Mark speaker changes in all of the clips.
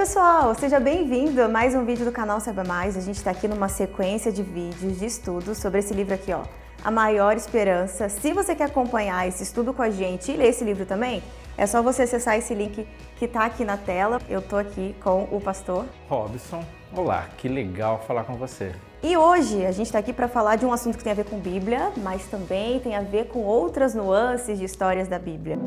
Speaker 1: pessoal, seja bem-vindo a mais um vídeo do canal Saiba Mais. A gente está aqui numa sequência de vídeos de estudos sobre esse livro aqui, ó, A Maior Esperança. Se você quer acompanhar esse estudo com a gente e ler esse livro também, é só você acessar esse link que está aqui na tela. Eu tô aqui com o pastor
Speaker 2: Robson. Olá, que legal falar com você.
Speaker 1: E hoje a gente está aqui para falar de um assunto que tem a ver com Bíblia, mas também tem a ver com outras nuances de histórias da Bíblia.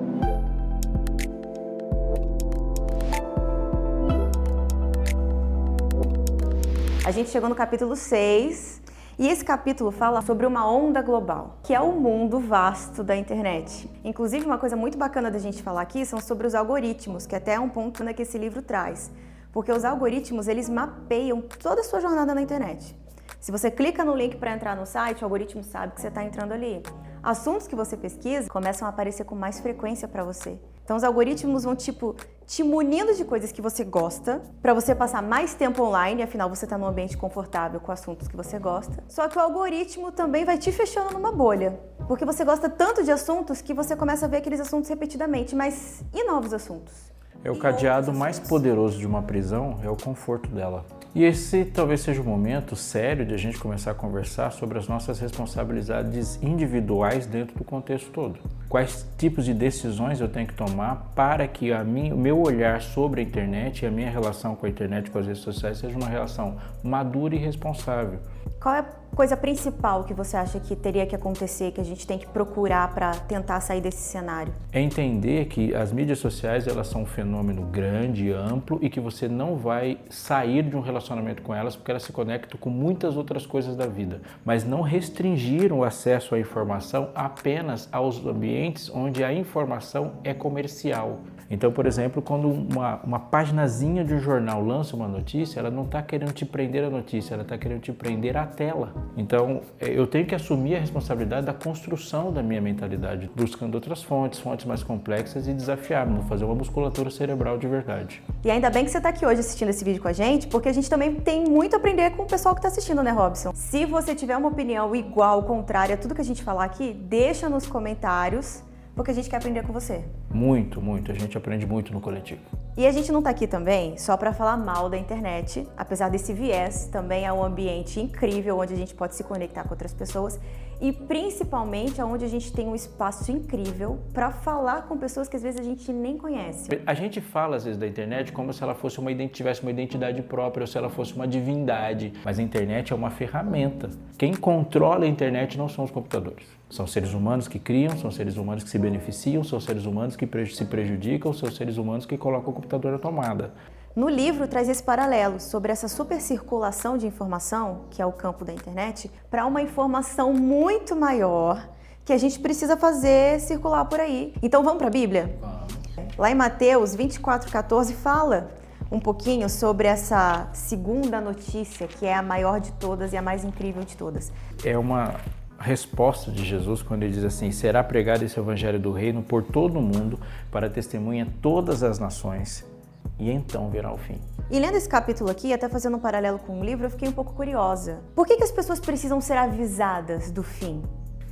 Speaker 1: A gente chegou no capítulo 6 e esse capítulo fala sobre uma onda global, que é o mundo vasto da internet. Inclusive, uma coisa muito bacana da gente falar aqui são sobre os algoritmos, que até é um ponto né, que esse livro traz. Porque os algoritmos, eles mapeiam toda a sua jornada na internet. Se você clica no link para entrar no site, o algoritmo sabe que você está entrando ali. Assuntos que você pesquisa começam a aparecer com mais frequência para você. Então os algoritmos vão tipo te munindo de coisas que você gosta, para você passar mais tempo online, afinal você está num ambiente confortável com assuntos que você gosta. Só que o algoritmo também vai te fechando numa bolha, porque você gosta tanto de assuntos que você começa a ver aqueles assuntos repetidamente, mas e novos assuntos?
Speaker 2: É o cadeado mais poderoso de uma prisão é o conforto dela. E esse talvez seja o momento sério de a gente começar a conversar sobre as nossas responsabilidades individuais dentro do contexto todo. Quais tipos de decisões eu tenho que tomar para que a mim, o meu olhar sobre a internet e a minha relação com a internet e com as redes sociais seja uma relação madura e responsável.
Speaker 1: Qual é a coisa principal que você acha que teria que acontecer, que a gente tem que procurar para tentar sair desse cenário?
Speaker 2: É entender que as mídias sociais elas são um fenômeno grande, amplo e que você não vai sair de um relacionamento com elas porque elas se conectam com muitas outras coisas da vida, mas não restringir o acesso à informação apenas aos ambientes onde a informação é comercial. Então, por exemplo, quando uma, uma paginazinha de um jornal lança uma notícia, ela não está querendo te prender a notícia, ela está querendo te prender a tela. Então, é, eu tenho que assumir a responsabilidade da construção da minha mentalidade, buscando outras fontes, fontes mais complexas e desafiar-me, fazer uma musculatura cerebral de verdade.
Speaker 1: E ainda bem que você está aqui hoje assistindo esse vídeo com a gente, porque a gente também tem muito a aprender com o pessoal que está assistindo, né, Robson? Se você tiver uma opinião igual, contrária a tudo que a gente falar aqui, deixa nos comentários porque a gente quer aprender com você.
Speaker 2: Muito, muito. A gente aprende muito no coletivo.
Speaker 1: E a gente não está aqui também só para falar mal da internet, apesar desse viés, também é um ambiente incrível onde a gente pode se conectar com outras pessoas e principalmente onde a gente tem um espaço incrível para falar com pessoas que às vezes a gente nem conhece.
Speaker 2: A gente fala às vezes da internet como se ela fosse uma tivesse uma identidade própria ou se ela fosse uma divindade, mas a internet é uma ferramenta. Quem controla a internet não são os computadores. São seres humanos que criam, são seres humanos que se beneficiam, são seres humanos que se prejudicam, são seres humanos que colocam o computador na tomada.
Speaker 1: No livro traz esse paralelo sobre essa supercirculação de informação, que é o campo da internet, para uma informação muito maior que a gente precisa fazer circular por aí. Então vamos para a Bíblia? Vamos. Lá em Mateus 24:14 fala um pouquinho sobre essa segunda notícia, que é a maior de todas e a mais incrível de todas.
Speaker 2: É uma resposta de Jesus quando ele diz assim: será pregado esse evangelho do reino por todo o mundo para testemunha todas as nações e então virá o fim.
Speaker 1: E lendo esse capítulo aqui, até fazendo um paralelo com o livro, eu fiquei um pouco curiosa. Por que, que as pessoas precisam ser avisadas do fim?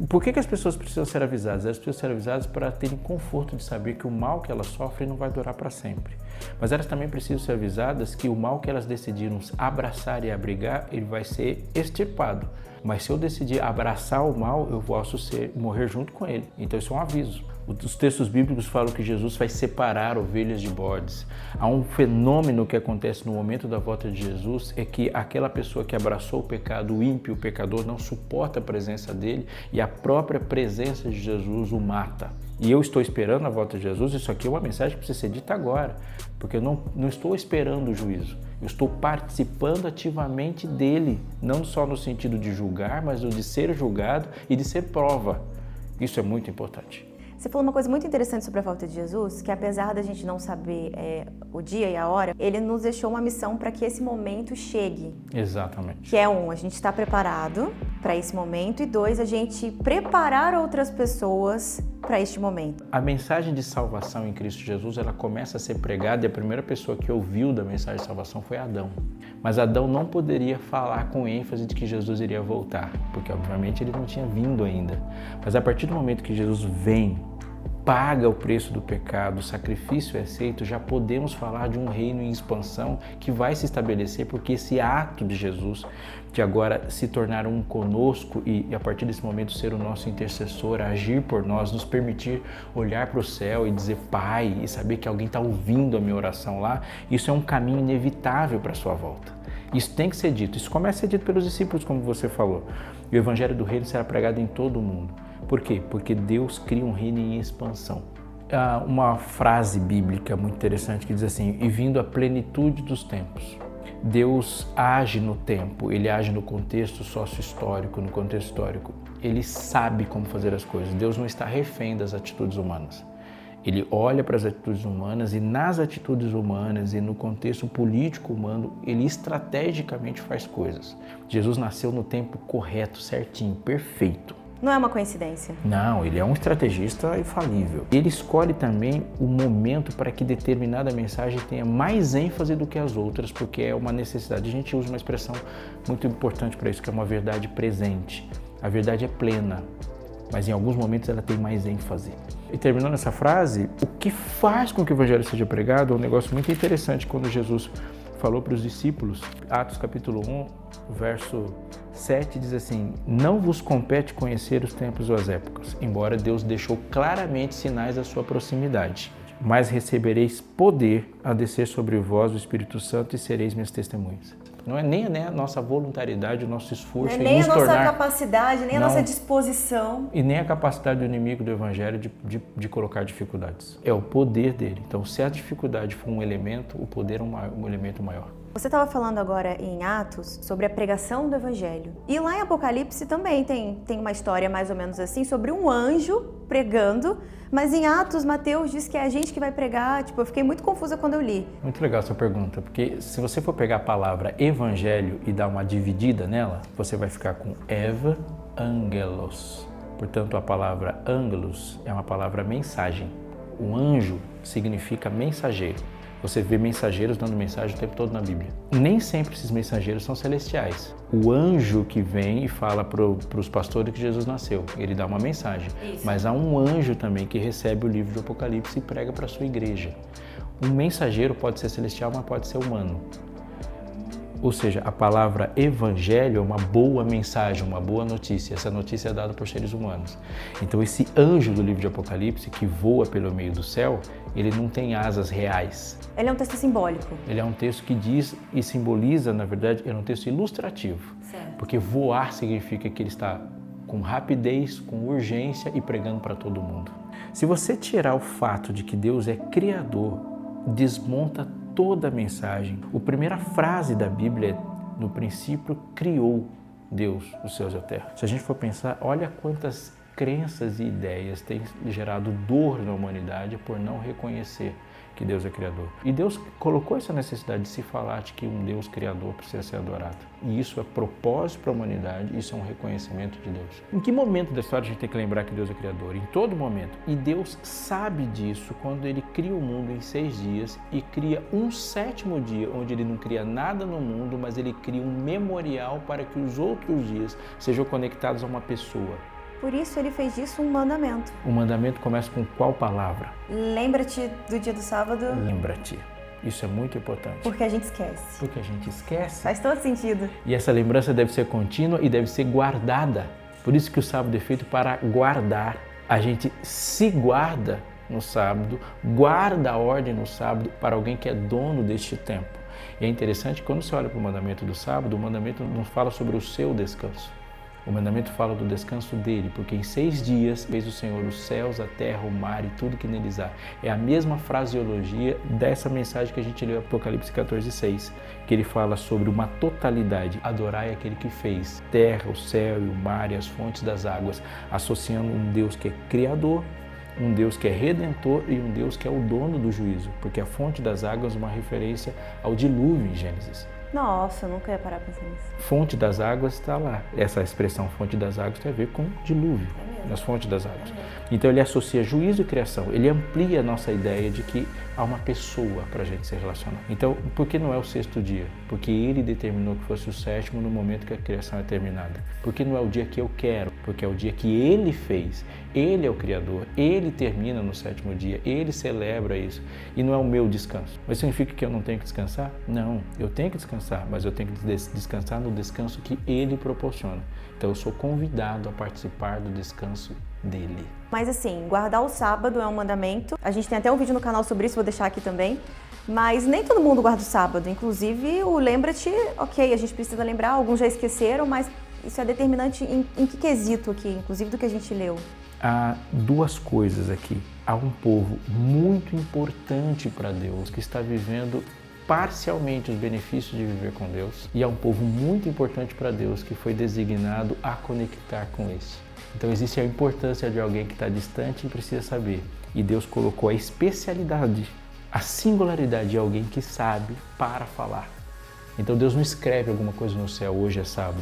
Speaker 2: Por que, que as pessoas precisam ser avisadas? Elas precisam ser avisadas para terem conforto de saber que o mal que elas sofrem não vai durar para sempre. Mas elas também precisam ser avisadas que o mal que elas decidiram abraçar e abrigar, ele vai ser extirpado. Mas se eu decidir abraçar o mal, eu posso ser, morrer junto com ele. Então isso é um aviso. Os textos bíblicos falam que Jesus vai separar ovelhas de bodes. Há um fenômeno que acontece no momento da volta de Jesus é que aquela pessoa que abraçou o pecado, o ímpio, o pecador, não suporta a presença dele e a própria presença de Jesus o mata. E eu estou esperando a volta de Jesus, isso aqui é uma mensagem que precisa ser dita agora, porque eu não, não estou esperando o juízo, eu estou participando ativamente dele, não só no sentido de julgar, mas de ser julgado e de ser prova. Isso é muito importante.
Speaker 1: Você falou uma coisa muito interessante sobre a volta de Jesus, que apesar da gente não saber é, o dia e a hora, ele nos deixou uma missão para que esse momento chegue.
Speaker 2: Exatamente.
Speaker 1: Que é um, a gente está preparado para esse momento e dois, a gente preparar outras pessoas para este momento.
Speaker 2: A mensagem de salvação em Cristo Jesus, ela começa a ser pregada e a primeira pessoa que ouviu da mensagem de salvação foi Adão. Mas Adão não poderia falar com ênfase de que Jesus iria voltar, porque obviamente ele não tinha vindo ainda. Mas a partir do momento que Jesus vem paga o preço do pecado, o sacrifício é aceito, já podemos falar de um reino em expansão que vai se estabelecer porque esse ato de Jesus de agora se tornar um conosco e, a partir desse momento ser o nosso intercessor, agir por nós, nos permitir olhar para o céu e dizer Pai e saber que alguém está ouvindo a minha oração lá, isso é um caminho inevitável para a sua volta. Isso tem que ser dito. Isso começa a ser dito pelos discípulos, como você falou. E o evangelho do reino será pregado em todo o mundo. Por quê? Porque Deus cria um reino em expansão. Há uma frase bíblica muito interessante que diz assim: E vindo a plenitude dos tempos. Deus age no tempo, ele age no contexto sócio-histórico, no contexto histórico. Ele sabe como fazer as coisas. Deus não está refém das atitudes humanas. Ele olha para as atitudes humanas e nas atitudes humanas e no contexto político humano, ele estrategicamente faz coisas. Jesus nasceu no tempo correto, certinho, perfeito.
Speaker 1: Não é uma coincidência.
Speaker 2: Não, ele é um estrategista infalível. Ele escolhe também o momento para que determinada mensagem tenha mais ênfase do que as outras, porque é uma necessidade. A gente usa uma expressão muito importante para isso, que é uma verdade presente. A verdade é plena, mas em alguns momentos ela tem mais ênfase. E terminando essa frase, o que faz com que o evangelho seja pregado é um negócio muito interessante quando Jesus falou para os discípulos, Atos capítulo 1, verso 7 diz assim: Não vos compete conhecer os tempos ou as épocas, embora Deus deixou claramente sinais da sua proximidade. Mas recebereis poder a descer sobre vós o Espírito Santo e sereis minhas testemunhas. Não é nem a nossa voluntariedade, o nosso esforço
Speaker 1: não é nem a nossa
Speaker 2: tornar...
Speaker 1: capacidade, nem
Speaker 2: não,
Speaker 1: a nossa disposição.
Speaker 2: E nem a capacidade do inimigo do Evangelho de, de, de, colocar dificuldades. É o poder dele. Então, se a dificuldade for um elemento, o poder é um, um elemento maior.
Speaker 1: Você estava falando agora em Atos sobre a pregação do Evangelho. E lá em Apocalipse também tem, tem uma história mais ou menos assim sobre um anjo pregando, mas em Atos, Mateus diz que é a gente que vai pregar. Tipo, eu fiquei muito confusa quando eu li.
Speaker 2: Muito legal essa pergunta, porque se você for pegar a palavra Evangelho e dar uma dividida nela, você vai ficar com Eva Angelos. Portanto, a palavra Angelos é uma palavra mensagem. O anjo significa mensageiro. Você vê mensageiros dando mensagem o tempo todo na Bíblia. Nem sempre esses mensageiros são celestiais. O anjo que vem e fala para os pastores que Jesus nasceu, ele dá uma mensagem. Isso. Mas há um anjo também que recebe o livro do Apocalipse e prega para a sua igreja. Um mensageiro pode ser celestial, mas pode ser humano. Ou seja, a palavra evangelho é uma boa mensagem, uma boa notícia. Essa notícia é dada por seres humanos. Então, esse anjo do livro de Apocalipse, que voa pelo meio do céu, ele não tem asas reais.
Speaker 1: Ele é um texto simbólico.
Speaker 2: Ele é um texto que diz e simboliza, na verdade, é um texto ilustrativo. Certo. Porque voar significa que ele está com rapidez, com urgência e pregando para todo mundo. Se você tirar o fato de que Deus é criador, desmonta toda a mensagem. A primeira frase da Bíblia é: no princípio criou Deus os céus e a terra. Se a gente for pensar, olha quantas crenças e ideias têm gerado dor na humanidade por não reconhecer que Deus é criador. E Deus colocou essa necessidade de se falar de que um Deus criador precisa ser adorado. E isso é propósito para a humanidade, isso é um reconhecimento de Deus. Em que momento da história a gente tem que lembrar que Deus é criador? Em todo momento. E Deus sabe disso quando ele cria o mundo em seis dias e cria um sétimo dia, onde ele não cria nada no mundo, mas ele cria um memorial para que os outros dias sejam conectados a uma pessoa.
Speaker 1: Por isso ele fez disso um mandamento.
Speaker 2: O mandamento começa com qual palavra?
Speaker 1: Lembra-te do dia do sábado.
Speaker 2: Lembra-te. Isso é muito importante.
Speaker 1: Porque a gente esquece.
Speaker 2: Porque a gente esquece.
Speaker 1: Faz todo sentido.
Speaker 2: E essa lembrança deve ser contínua e deve ser guardada. Por isso que o sábado é feito para guardar. A gente se guarda no sábado, guarda a ordem no sábado para alguém que é dono deste tempo. E é interessante, quando você olha para o mandamento do sábado, o mandamento não fala sobre o seu descanso. O mandamento fala do descanso dele, porque em seis dias fez o Senhor os céus, a terra, o mar e tudo que neles há. É a mesma fraseologia dessa mensagem que a gente leu em Apocalipse 14, 6, que ele fala sobre uma totalidade. Adorai aquele que fez terra, o céu e o mar e as fontes das águas, associando um Deus que é criador, um Deus que é redentor e um Deus que é o dono do juízo, porque a fonte das águas é uma referência ao dilúvio em Gênesis.
Speaker 1: Nossa, eu nunca ia parar pensar nisso.
Speaker 2: Fonte das águas está lá. Essa expressão fonte das águas tem a ver com dilúvio, é as fontes das águas. É então ele associa juízo e criação. Ele amplia a nossa ideia de que há uma pessoa para a gente se relacionar. Então, por que não é o sexto dia? Porque ele determinou que fosse o sétimo no momento que a criação é terminada. Porque não é o dia que eu quero, porque é o dia que ele fez. Ele é o Criador, ele termina no sétimo dia, ele celebra isso. E não é o meu descanso. Mas significa que eu não tenho que descansar? Não, eu tenho que descansar, mas eu tenho que descansar no descanso que ele proporciona. Então eu sou convidado a participar do descanso dele.
Speaker 1: Mas assim, guardar o sábado é um mandamento. A gente tem até um vídeo no canal sobre isso, vou deixar aqui também. Mas nem todo mundo guarda o sábado. Inclusive, o lembra-te, ok, a gente precisa lembrar, alguns já esqueceram, mas isso é determinante em, em que quesito aqui, inclusive do que a gente leu?
Speaker 2: Há duas coisas aqui. Há um povo muito importante para Deus que está vivendo parcialmente os benefícios de viver com Deus e há um povo muito importante para Deus que foi designado a conectar com esse. Então existe a importância de alguém que está distante e precisa saber. E Deus colocou a especialidade, a singularidade de alguém que sabe para falar. Então Deus não escreve alguma coisa no céu, hoje é sábado.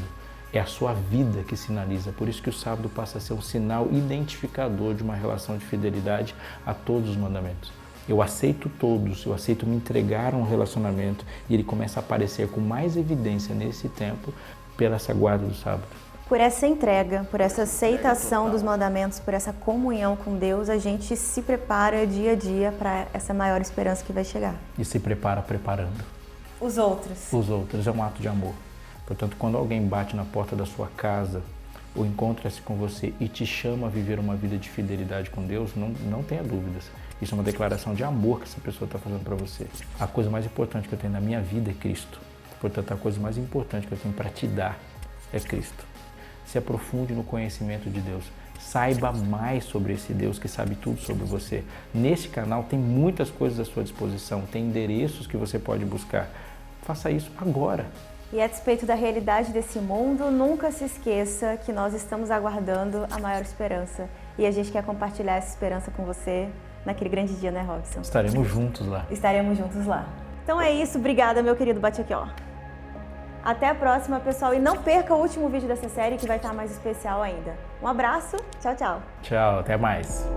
Speaker 2: É a sua vida que sinaliza. Por isso que o sábado passa a ser um sinal identificador de uma relação de fidelidade a todos os mandamentos. Eu aceito todos, eu aceito me entregar a um relacionamento e ele começa a aparecer com mais evidência nesse tempo pela essa guarda do sábado
Speaker 1: por essa entrega, por essa aceitação dos mandamentos, por essa comunhão com Deus, a gente se prepara dia a dia para essa maior esperança que vai chegar.
Speaker 2: E se prepara preparando.
Speaker 1: Os outros.
Speaker 2: Os outros, é um ato de amor. Portanto, quando alguém bate na porta da sua casa ou encontra-se com você e te chama a viver uma vida de fidelidade com Deus, não, não tenha dúvidas. Isso é uma declaração de amor que essa pessoa está fazendo para você. A coisa mais importante que eu tenho na minha vida é Cristo. Portanto, a coisa mais importante que eu tenho para te dar é Cristo se aprofunde no conhecimento de Deus. Saiba mais sobre esse Deus que sabe tudo sobre você. Neste canal tem muitas coisas à sua disposição, tem endereços que você pode buscar. Faça isso agora.
Speaker 1: E a despeito da realidade desse mundo, nunca se esqueça que nós estamos aguardando a maior esperança. E a gente quer compartilhar essa esperança com você naquele grande dia, né, Robson?
Speaker 2: Estaremos juntos lá.
Speaker 1: Estaremos juntos lá. Então é isso, obrigada, meu querido Bate aqui, ó. Até a próxima, pessoal. E não perca o último vídeo dessa série que vai estar mais especial ainda. Um abraço, tchau, tchau.
Speaker 2: Tchau, até mais.